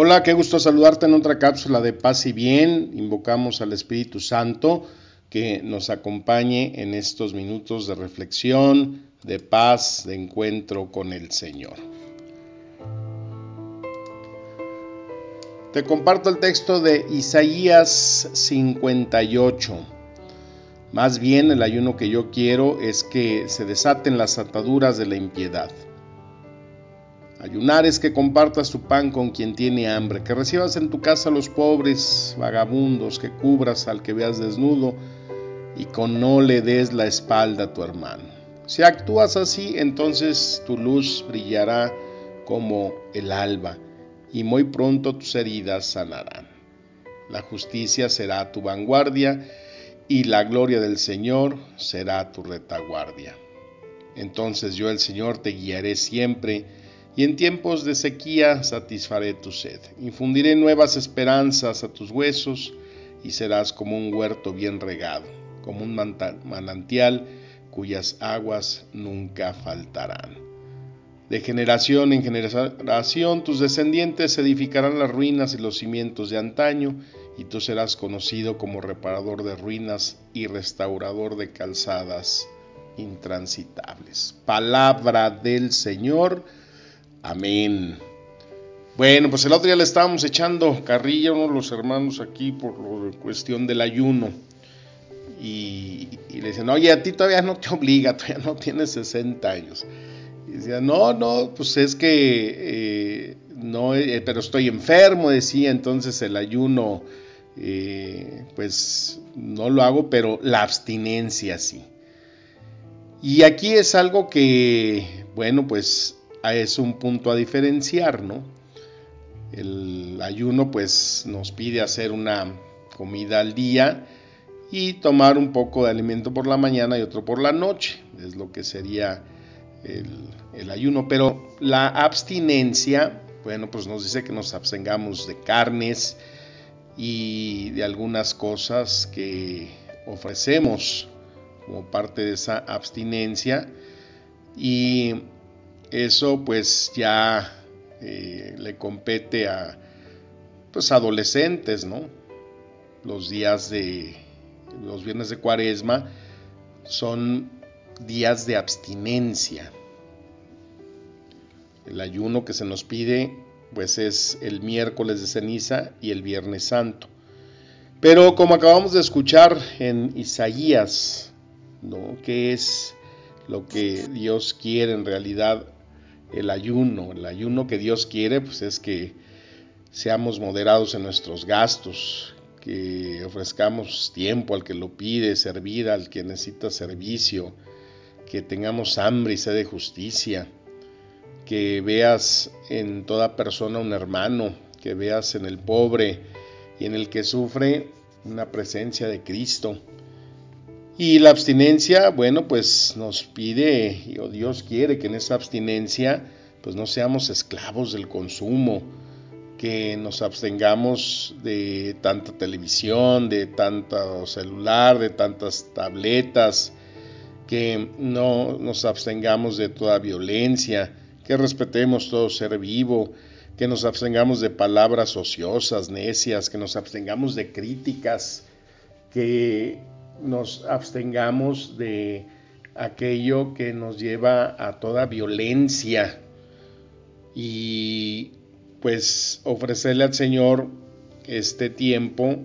Hola, qué gusto saludarte en otra cápsula de paz y bien. Invocamos al Espíritu Santo que nos acompañe en estos minutos de reflexión, de paz, de encuentro con el Señor. Te comparto el texto de Isaías 58. Más bien el ayuno que yo quiero es que se desaten las ataduras de la impiedad Ayunar es que compartas tu pan con quien tiene hambre, que recibas en tu casa a los pobres, vagabundos, que cubras al que veas desnudo y con no le des la espalda a tu hermano. Si actúas así, entonces tu luz brillará como el alba y muy pronto tus heridas sanarán. La justicia será tu vanguardia y la gloria del Señor será tu retaguardia. Entonces yo el Señor te guiaré siempre y en tiempos de sequía satisfaré tu sed. Infundiré nuevas esperanzas a tus huesos y serás como un huerto bien regado, como un manantial cuyas aguas nunca faltarán. De generación en generación tus descendientes edificarán las ruinas y los cimientos de antaño, y tú serás conocido como reparador de ruinas y restaurador de calzadas intransitables. Palabra del Señor Amén. Bueno, pues el otro día le estábamos echando carrilla a uno de los hermanos aquí por cuestión del ayuno. Y, le decían, oye, a ti todavía no te obliga, todavía no tienes 60 años. Y decía, no, no, pues es que eh, no, eh, pero estoy enfermo, decía, entonces el ayuno, eh, pues no lo hago, pero la abstinencia sí. Y aquí es algo que, bueno, pues es un punto a diferenciar, ¿no? El ayuno pues nos pide hacer una comida al día y tomar un poco de alimento por la mañana y otro por la noche, es lo que sería el, ayuno. Pero la abstinencia, bueno, pues nos dice que nos abstengamos de carnes y de algunas cosas que ofrecemos como parte de esa abstinencia y eso pues ya eh, le compete a pues adolescentes, ¿no? Los días de los viernes de cuaresma son días de abstinencia. El ayuno que se nos pide pues es el miércoles de ceniza y el viernes santo. Pero como acabamos de escuchar en Isaías, ¿no? ¿Qué es lo que Dios quiere en realidad el ayuno. El ayuno que Dios quiere pues es que seamos moderados en nuestros gastos, que ofrezcamos tiempo al que lo pide, servir al que necesita servicio, que tengamos hambre y sed de justicia, que veas en toda persona un hermano, que veas en el pobre y en el que sufre una presencia de Cristo y la abstinencia, bueno, pues nos pide, o Dios quiere que en esa abstinencia, pues no seamos esclavos del consumo, que nos abstengamos de tanta televisión, de tanto celular, de tantas tabletas, que no nos abstengamos de toda violencia, que respetemos todo ser vivo, que nos abstengamos de palabras ociosas, necias, que nos abstengamos de críticas, que nos abstengamos de aquello que nos lleva a toda violencia y pues ofrecerle al Señor este tiempo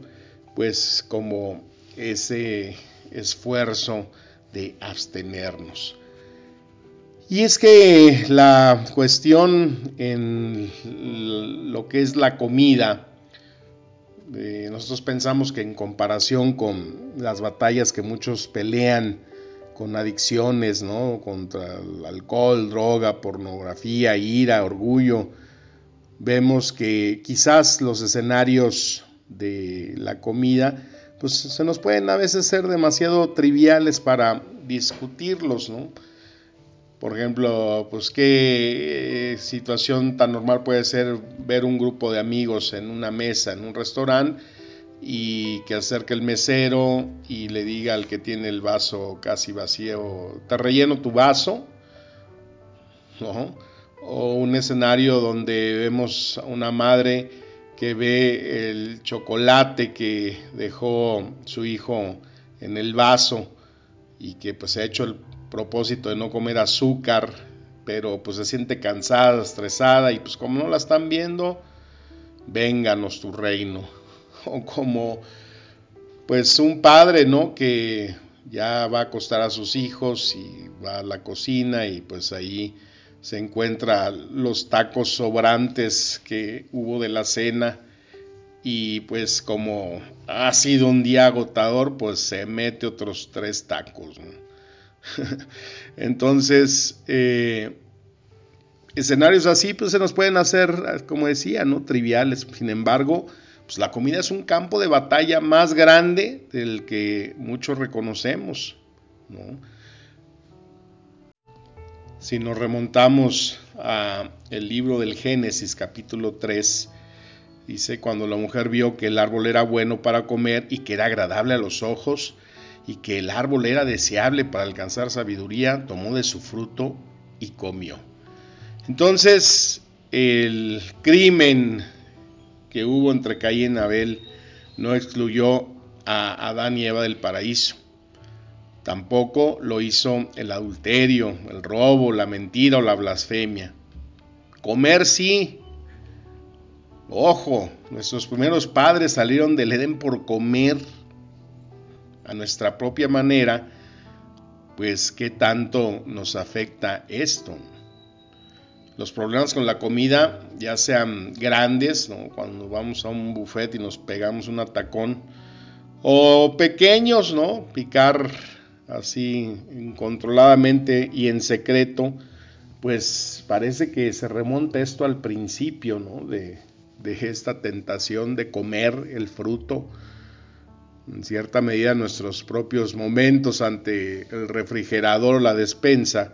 pues como ese esfuerzo de abstenernos. Y es que la cuestión en lo que es la comida, nosotros pensamos que en comparación con las batallas que muchos pelean con adicciones, ¿no? Contra el alcohol, droga, pornografía, ira, orgullo, vemos que quizás los escenarios de la comida pues se nos pueden a veces ser demasiado triviales para discutirlos, ¿no? Por ejemplo, pues qué eh, situación tan normal puede ser ver un grupo de amigos en una mesa, en un restaurante, y que acerque el mesero y le diga al que tiene el vaso casi vacío, te relleno tu vaso, ¿no? o un escenario donde vemos a una madre que ve el chocolate que dejó su hijo en el vaso y que pues se ha hecho el propósito de no comer azúcar, pero pues se siente cansada, estresada y pues como no la están viendo, vénganos tu reino. O como pues un padre, ¿no? Que ya va a acostar a sus hijos y va a la cocina y pues ahí se encuentra los tacos sobrantes que hubo de la cena y pues como ha sido un día agotador pues se mete otros tres tacos. Entonces, eh, escenarios así pues se nos pueden hacer, como decía, ¿no? Triviales. Sin embargo, pues la comida es un campo de batalla más grande del que muchos reconocemos, ¿no? Si nos remontamos a el libro del Génesis capítulo 3, dice cuando la mujer vio que el árbol era bueno para comer y que era agradable a los ojos y que el árbol era deseable para alcanzar sabiduría, tomó de su fruto y comió. Entonces, el crimen que hubo entre Caín y Abel no excluyó a Adán y Eva del paraíso. Tampoco lo hizo el adulterio, el robo, la mentira o la blasfemia. Comer sí. Ojo, nuestros primeros padres salieron del Edén por comer a nuestra propia manera, pues qué tanto nos afecta esto. Los problemas con la comida, ya sean grandes, cuando vamos a un buffet y nos pegamos un atacón, o pequeños, ¿no? Picar así incontroladamente y en secreto, pues parece que se remonta esto al principio, ¿no? De, de esta tentación de comer el fruto, en cierta medida nuestros propios momentos ante el refrigerador o la despensa,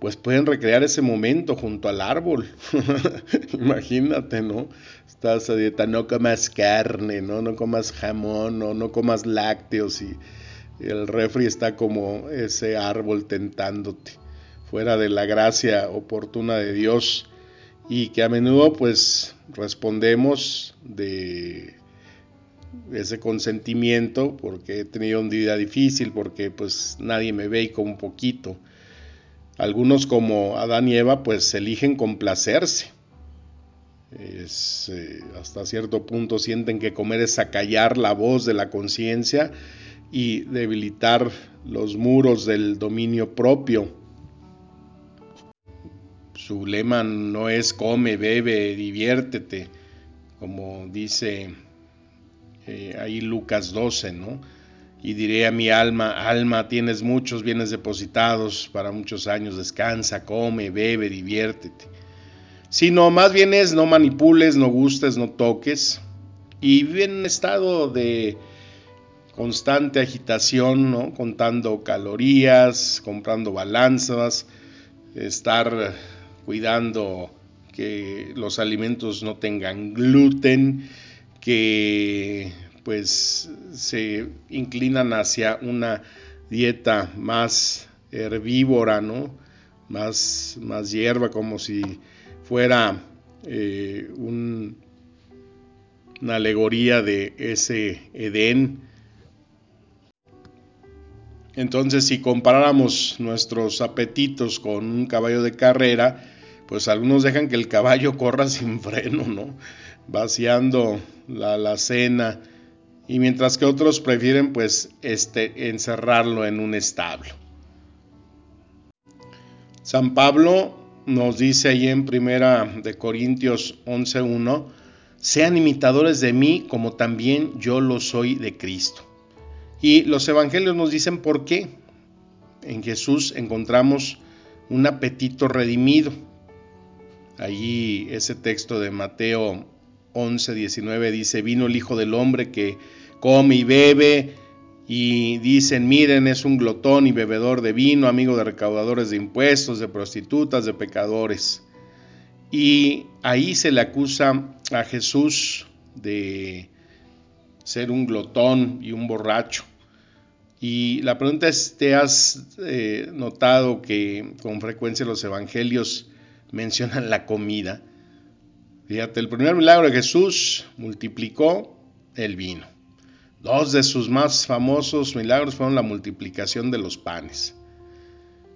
pues pueden recrear ese momento junto al árbol. Imagínate, ¿no? Estás a dieta, no comas carne, ¿no? No comas jamón, no, no comas lácteos y el refri está como ese árbol tentándote, fuera de la gracia oportuna de Dios y que a menudo pues respondemos de ese consentimiento porque he tenido un día difícil, porque pues nadie me ve y como un poquito. Algunos como Adán y Eva pues eligen complacerse. Es, eh, hasta cierto punto sienten que comer es acallar la voz de la conciencia y debilitar los muros del dominio propio. Su lema no es come, bebe, diviértete, como dice eh, ahí Lucas 12, ¿no? Y diré a mi alma, alma, tienes muchos bienes depositados para muchos años, descansa, come, bebe, diviértete. Sino más bien es no manipules, no gustes, no toques. Y vive en un estado de constante agitación, ¿no? contando calorías, comprando balanzas, estar cuidando que los alimentos no tengan gluten, que pues se inclinan hacia una dieta más herbívora, ¿no? Más, más hierba, como si fuera eh, una alegoría de ese Edén entonces, si comparáramos nuestros apetitos con un caballo de carrera, pues algunos dejan que el caballo corra sin freno, ¿no? Vaciando la alacena, y mientras que otros prefieren, pues, este, encerrarlo en un establo. San Pablo nos dice ahí en primera de Corintios 11:1, sean imitadores de mí como también yo lo soy de Cristo. Y los evangelios nos dicen por qué. En Jesús encontramos un apetito redimido. Allí ese texto de Mateo 11, 19 dice, vino el Hijo del Hombre que come y bebe y dicen, miren, es un glotón y bebedor de vino, amigo de recaudadores de impuestos, de prostitutas, de pecadores. Y ahí se le acusa a Jesús de ser un glotón y un borracho. Y la pregunta es, ¿te has eh, notado que con frecuencia los evangelios mencionan la comida. Fíjate, el primer milagro de Jesús multiplicó el vino. Dos de sus más famosos milagros fueron la multiplicación de los panes.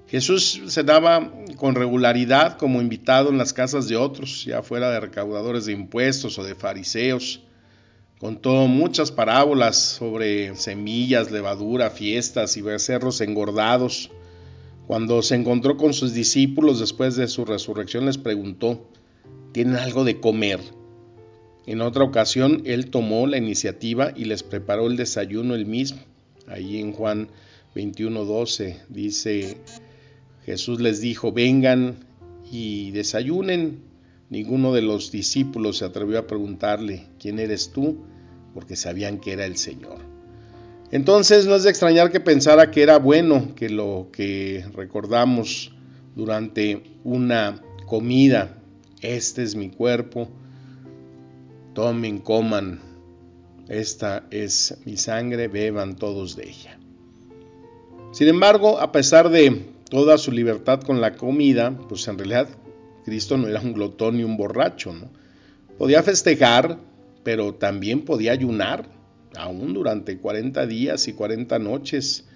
Jesús se daba con regularidad como invitado en las casas de otros, ya fuera de recaudadores de impuestos o de fariseos. Contó muchas parábolas sobre semillas, levadura, fiestas y becerros engordados. Cuando se encontró con sus discípulos después de su resurrección les preguntó, ¿tienen algo de comer? En otra ocasión él tomó la iniciativa y les preparó el desayuno él mismo. Allí en Juan 21:12 dice, Jesús les dijo, vengan y desayunen. Ninguno de los discípulos se atrevió a preguntarle, ¿quién eres tú? Porque sabían que era el Señor. Entonces no es de extrañar que pensara que era bueno que lo que recordamos durante una comida, este es mi cuerpo, tomen, coman, esta es mi sangre, beban todos de ella. Sin embargo, a pesar de toda su libertad con la comida, pues en realidad Cristo no era un glotón ni un borracho, ¿no? Podía festejar, pero también podía ayunar aún durante 40 días y 40 noches,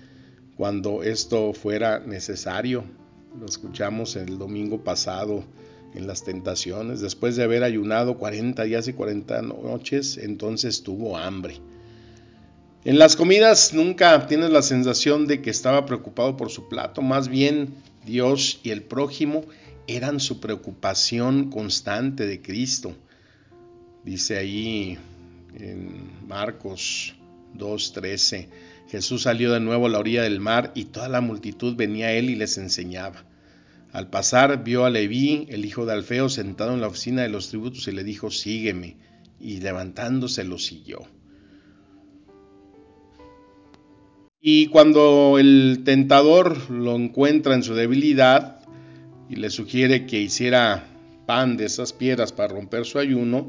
cuando esto fuera necesario. Lo escuchamos el domingo pasado en las tentaciones. Después de haber ayunado 40 días y 40 noches, entonces tuvo hambre. En las comidas nunca tienes la sensación de que estaba preocupado por su plato, más bien Dios y el prójimo eran su preocupación constante de Cristo. Dice ahí en Marcos 2.13. Jesús salió de nuevo a la orilla del mar y toda la multitud venía a él y les enseñaba. Al pasar vio a Leví, el hijo de Alfeo, sentado en la oficina de los tributos y le dijo, sígueme. Y levantándose lo siguió. Y cuando el tentador lo encuentra en su debilidad y le sugiere que hiciera pan de esas piedras para romper su ayuno,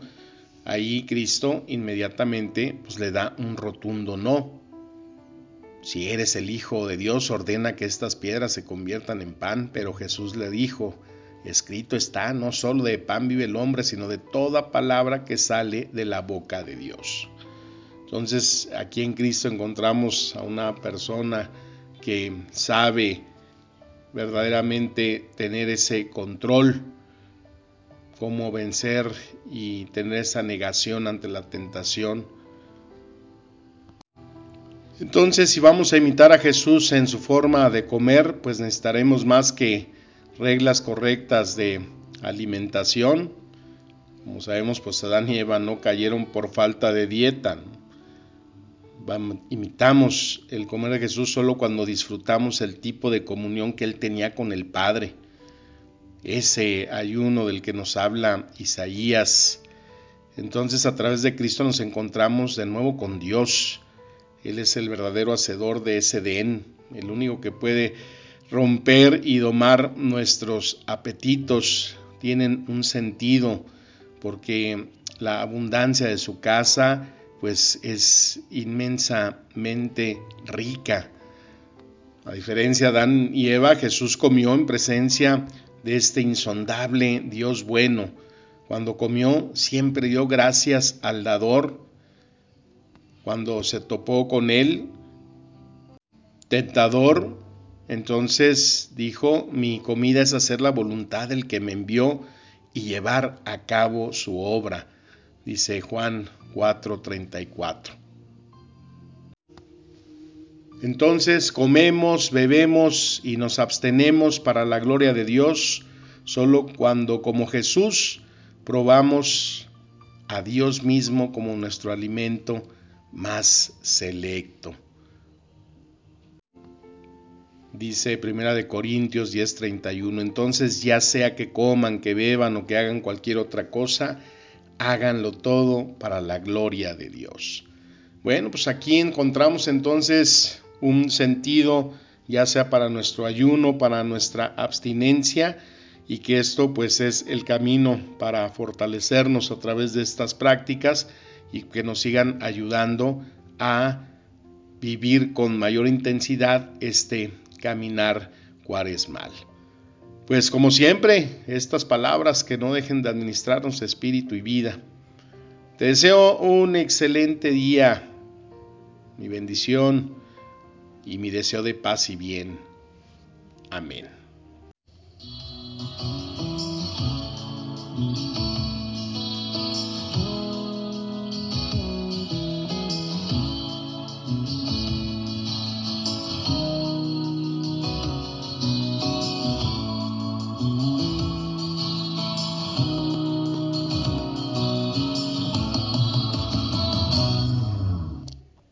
Ahí Cristo inmediatamente pues, le da un rotundo no. Si eres el Hijo de Dios, ordena que estas piedras se conviertan en pan, pero Jesús le dijo, escrito está, no solo de pan vive el hombre, sino de toda palabra que sale de la boca de Dios. Entonces aquí en Cristo encontramos a una persona que sabe verdaderamente tener ese control cómo vencer y tener esa negación ante la tentación. Entonces, si vamos a imitar a Jesús en su forma de comer, pues necesitaremos más que reglas correctas de alimentación. Como sabemos, pues Adán y Eva no cayeron por falta de dieta. Imitamos el comer de Jesús solo cuando disfrutamos el tipo de comunión que él tenía con el Padre ese ayuno del que nos habla Isaías. Entonces a través de Cristo nos encontramos de nuevo con Dios. Él es el verdadero hacedor de ese Edén, el único que puede romper y domar nuestros apetitos. Tienen un sentido porque la abundancia de su casa pues es inmensamente rica. A diferencia de Adán y Eva, Jesús comió en presencia de este insondable Dios bueno. Cuando comió siempre dio gracias al dador. Cuando se topó con él, tentador, entonces dijo, mi comida es hacer la voluntad del que me envió y llevar a cabo su obra. Dice Juan 4:34. Entonces comemos, bebemos y nos abstenemos para la gloria de Dios solo cuando como Jesús probamos a Dios mismo como nuestro alimento más selecto. Dice Primera de Corintios 10:31, entonces ya sea que coman, que beban o que hagan cualquier otra cosa, háganlo todo para la gloria de Dios. Bueno, pues aquí encontramos entonces un sentido, ya sea para nuestro ayuno, para nuestra abstinencia, y que esto pues es el camino para fortalecernos a través de estas prácticas y que nos sigan ayudando a vivir con mayor intensidad este caminar cuaresmal. Pues como siempre, estas palabras que no dejen de administrarnos espíritu y vida. Te deseo un excelente día, mi bendición y mi deseo de paz y bien. Amén.